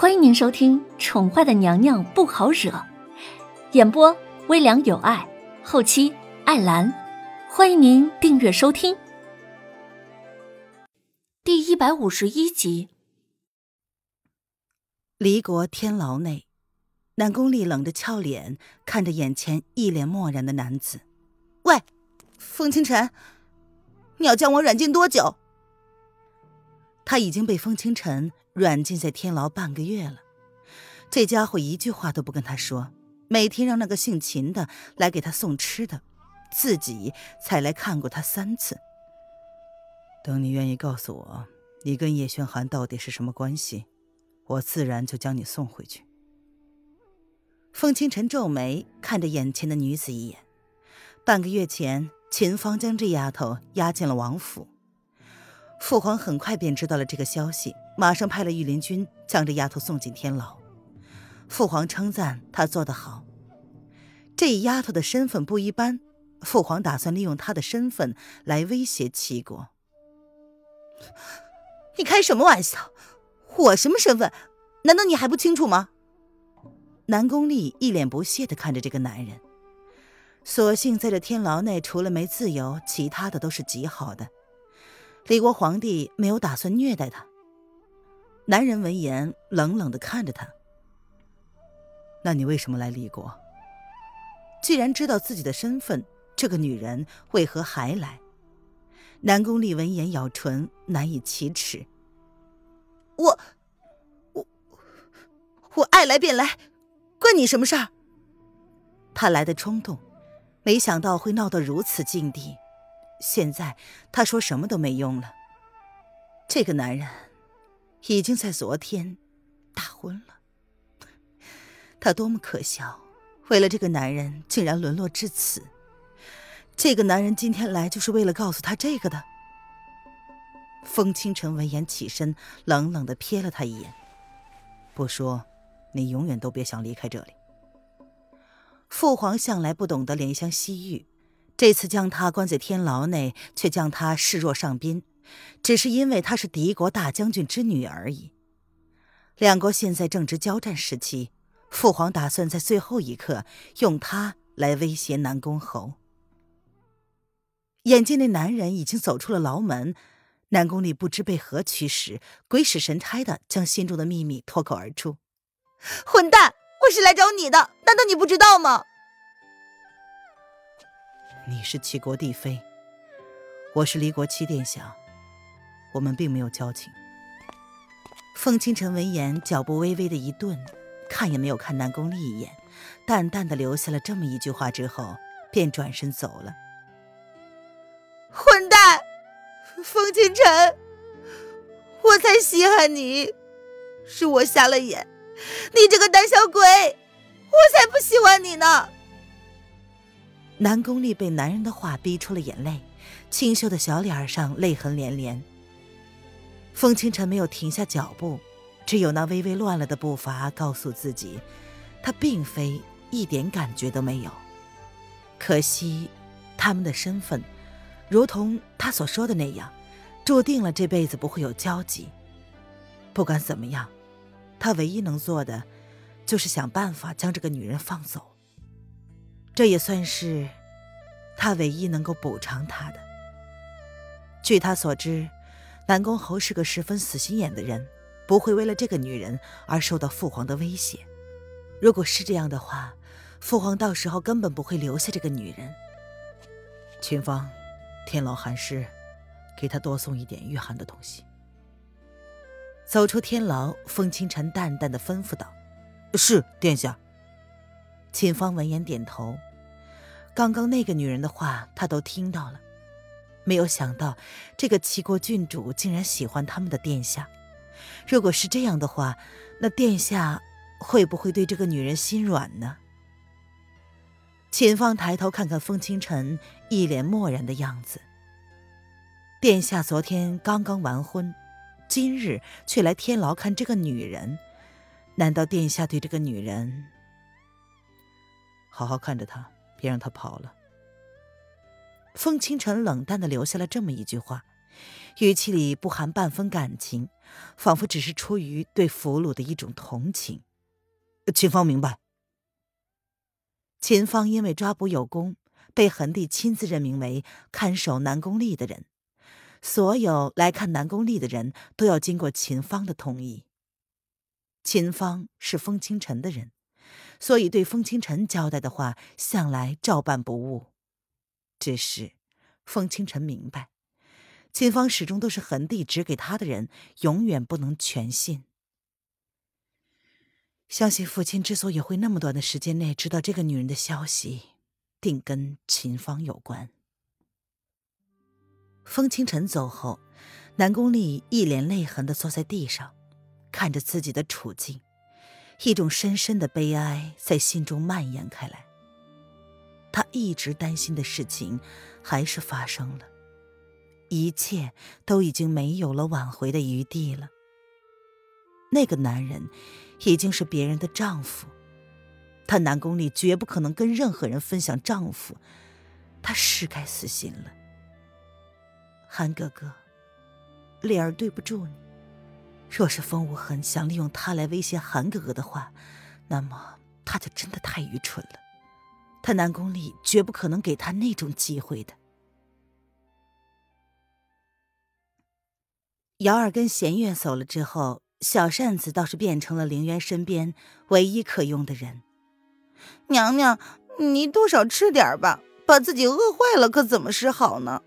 欢迎您收听《宠坏的娘娘不好惹》，演播微凉有爱，后期艾兰。欢迎您订阅收听。第一百五十一集。离国天牢内，南宫丽冷着俏脸看着眼前一脸漠然的男子：“喂，风清晨，你要将我软禁多久？”他已经被风清晨软禁在天牢半个月了，这家伙一句话都不跟他说，每天让那个姓秦的来给他送吃的，自己才来看过他三次。等你愿意告诉我，你跟叶轩寒到底是什么关系，我自然就将你送回去。风清晨皱眉看着眼前的女子一眼，半个月前，秦芳将这丫头押进了王府。父皇很快便知道了这个消息，马上派了御林军将这丫头送进天牢。父皇称赞她做得好。这丫头的身份不一般，父皇打算利用她的身份来威胁齐国。你开什么玩笑？我什么身份？难道你还不清楚吗？南宫丽一脸不屑地看着这个男人。所幸在这天牢内，除了没自由，其他的都是极好的。李国皇帝没有打算虐待他。男人闻言，冷冷的看着他：“那你为什么来李国？既然知道自己的身份，这个女人为何还来？”南宫丽闻言咬唇，难以启齿：“我，我，我爱来便来，关你什么事儿？”他来的冲动，没想到会闹到如此境地。现在他说什么都没用了。这个男人已经在昨天大婚了。他多么可笑！为了这个男人，竟然沦落至此。这个男人今天来就是为了告诉他这个的。风清晨闻言起身，冷冷的瞥了他一眼，不说，你永远都别想离开这里。父皇向来不懂得怜香惜玉。这次将他关在天牢内，却将他视若上宾，只是因为她是敌国大将军之女而已。两国现在正值交战时期，父皇打算在最后一刻用她来威胁南宫侯。眼见那男人已经走出了牢门，南宫里不知被何驱使，鬼使神差的将心中的秘密脱口而出：“混蛋，我是来找你的，难道你不知道吗？”你是齐国帝妃，我是离国七殿下，我们并没有交情。风清晨闻言，脚步微微的一顿，看也没有看南宫丽一眼，淡淡的留下了这么一句话之后，便转身走了。混蛋，风清晨，我才稀罕你，是我瞎了眼，你这个胆小鬼，我才不喜欢你呢。南宫丽被男人的话逼出了眼泪，清秀的小脸上泪痕连连。风清晨没有停下脚步，只有那微微乱了的步伐告诉自己，他并非一点感觉都没有。可惜，他们的身份，如同他所说的那样，注定了这辈子不会有交集。不管怎么样，他唯一能做的，就是想办法将这个女人放走。这也算是他唯一能够补偿他的。据他所知，南宫侯是个十分死心眼的人，不会为了这个女人而受到父皇的威胁。如果是这样的话，父皇到时候根本不会留下这个女人。秦芳，天牢寒湿，给他多送一点御寒的东西。走出天牢，风清晨淡淡的吩咐道：“是，殿下。”秦芳闻言点头。刚刚那个女人的话，他都听到了。没有想到，这个齐国郡主竟然喜欢他们的殿下。如果是这样的话，那殿下会不会对这个女人心软呢？秦芳抬头看看风清晨，一脸漠然的样子。殿下昨天刚刚完婚，今日却来天牢看这个女人，难道殿下对这个女人……好好看着她。别让他跑了。风清晨冷淡的留下了这么一句话，语气里不含半分感情，仿佛只是出于对俘虏的一种同情。秦芳明白。秦芳因为抓捕有功，被恒帝亲自任命为看守南宫丽的人。所有来看南宫丽的人都要经过秦芳的同意。秦芳是风清晨的人，所以对风清晨交代的话，向来照办不误。只是，风清晨明白，秦芳始终都是恒帝指给他的人，永远不能全信。相信父亲之所以会那么短的时间内知道这个女人的消息，定跟秦芳有关。风清晨走后，南宫丽一脸泪痕的坐在地上，看着自己的处境，一种深深的悲哀在心中蔓延开来。他一直担心的事情，还是发生了，一切都已经没有了挽回的余地了。那个男人。已经是别人的丈夫，他南宫里绝不可能跟任何人分享丈夫，他是该死心了。韩哥哥，丽儿对不住你。若是风无痕想利用他来威胁韩哥哥的话，那么他就真的太愚蠢了。他南宫丽绝不可能给他那种机会的。姚儿跟弦月走了之后。小扇子倒是变成了凌渊身边唯一可用的人。娘娘，你多少吃点吧，把自己饿坏了可怎么是好呢？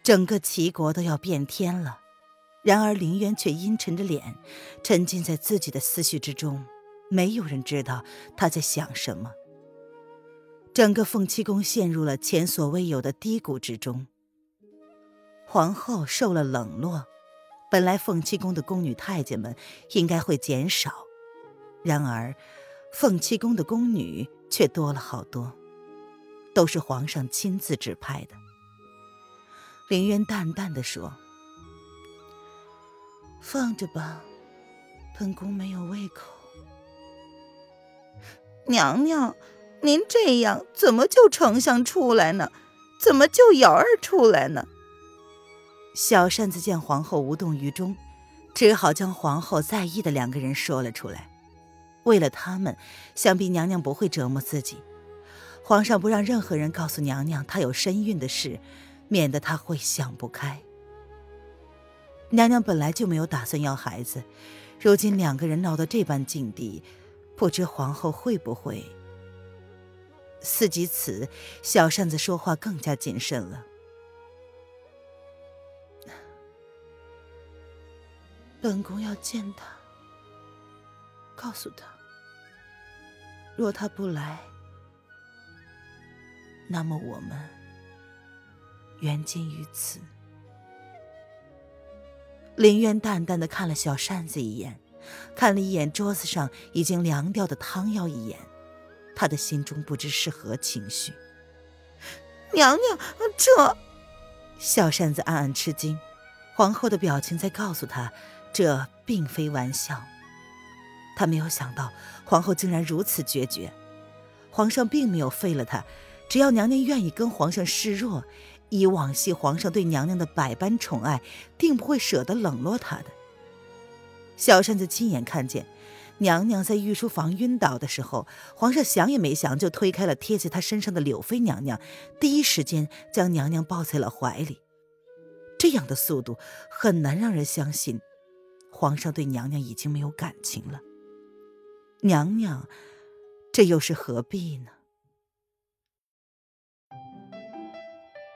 整个齐国都要变天了，然而凌渊却阴沉着脸，沉浸在自己的思绪之中，没有人知道他在想什么。整个凤栖宫陷入了前所未有的低谷之中。皇后受了冷落。本来凤栖宫的宫女太监们应该会减少，然而凤栖宫的宫女却多了好多，都是皇上亲自指派的。凌渊淡淡的说：“放着吧，本宫没有胃口。”娘娘，您这样怎么就丞相出来呢？怎么就瑶儿出来呢？小扇子见皇后无动于衷，只好将皇后在意的两个人说了出来。为了他们，想必娘娘不会折磨自己。皇上不让任何人告诉娘娘她有身孕的事，免得她会想不开。娘娘本来就没有打算要孩子，如今两个人闹到这般境地，不知皇后会不会……思及此，小扇子说话更加谨慎了。本宫要见他，告诉他，若他不来，那么我们缘尽于此。林渊淡淡的看了小扇子一眼，看了一眼桌子上已经凉掉的汤药一眼，他的心中不知是何情绪。娘娘，这……小扇子暗暗吃惊，皇后的表情在告诉他。这并非玩笑，他没有想到皇后竟然如此决绝。皇上并没有废了她，只要娘娘愿意跟皇上示弱，以往昔皇上对娘娘的百般宠爱，定不会舍得冷落她的。小扇子亲眼看见，娘娘在御书房晕倒的时候，皇上想也没想就推开了贴在她身上的柳妃娘娘，第一时间将娘娘抱在了怀里。这样的速度很难让人相信。皇上对娘娘已经没有感情了，娘娘，这又是何必呢？